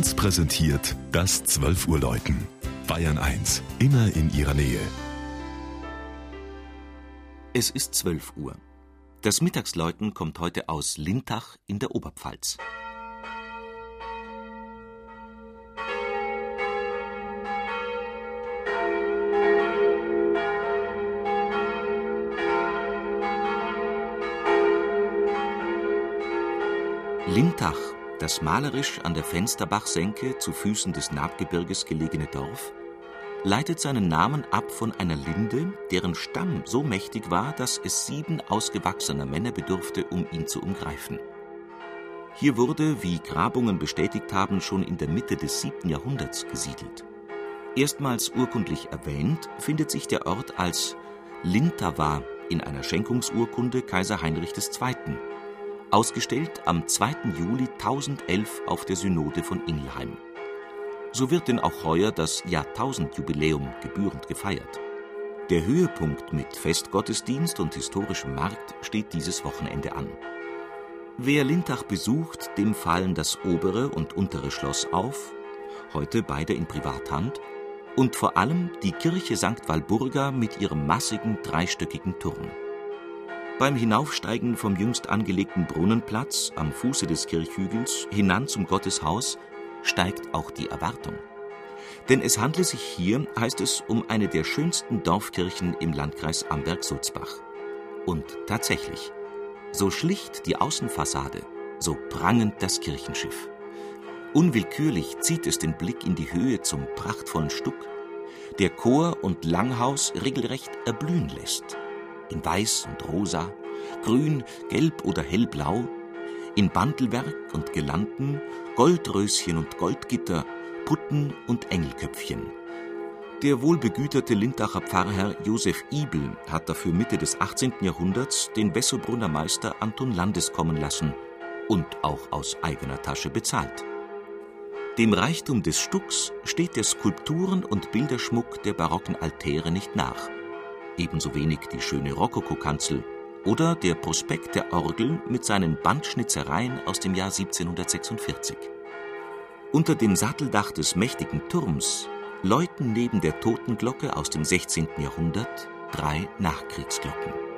1 präsentiert das 12 Uhr Läuten. Bayern 1, immer in ihrer Nähe. Es ist 12 Uhr. Das Mittagsläuten kommt heute aus Lintach in der Oberpfalz. Lintach, das malerisch an der Fensterbachsenke zu Füßen des Naabgebirges gelegene Dorf, leitet seinen Namen ab von einer Linde, deren Stamm so mächtig war, dass es sieben ausgewachsener Männer bedurfte, um ihn zu umgreifen. Hier wurde, wie Grabungen bestätigt haben, schon in der Mitte des siebten Jahrhunderts gesiedelt. Erstmals urkundlich erwähnt findet sich der Ort als Lintawa in einer Schenkungsurkunde Kaiser Heinrich II ausgestellt am 2. Juli 1011 auf der Synode von Ingelheim. So wird denn auch heuer das Jahrtausendjubiläum gebührend gefeiert. Der Höhepunkt mit Festgottesdienst und historischem Markt steht dieses Wochenende an. Wer Lintach besucht, dem fallen das obere und untere Schloss auf, heute beide in Privathand, und vor allem die Kirche St. Walburga mit ihrem massigen dreistöckigen Turm. Beim Hinaufsteigen vom jüngst angelegten Brunnenplatz am Fuße des Kirchhügels hinan zum Gotteshaus steigt auch die Erwartung. Denn es handle sich hier, heißt es, um eine der schönsten Dorfkirchen im Landkreis Amberg-Sulzbach. Und tatsächlich, so schlicht die Außenfassade, so prangend das Kirchenschiff. Unwillkürlich zieht es den Blick in die Höhe zum prachtvollen Stuck, der Chor und Langhaus regelrecht erblühen lässt in Weiß und Rosa, Grün, Gelb oder Hellblau, in Bandelwerk und Gelanden, Goldröschen und Goldgitter, Putten und Engelköpfchen. Der wohlbegüterte Lindacher Pfarrherr Josef Ibel hat dafür Mitte des 18. Jahrhunderts den Wessobrunner Meister Anton Landes kommen lassen und auch aus eigener Tasche bezahlt. Dem Reichtum des Stucks steht der Skulpturen und Bilderschmuck der barocken Altäre nicht nach ebenso wenig die schöne Rokokokanzel oder der Prospekt der Orgel mit seinen Bandschnitzereien aus dem Jahr 1746. Unter dem Satteldach des mächtigen Turms läuten neben der Totenglocke aus dem 16. Jahrhundert drei Nachkriegsglocken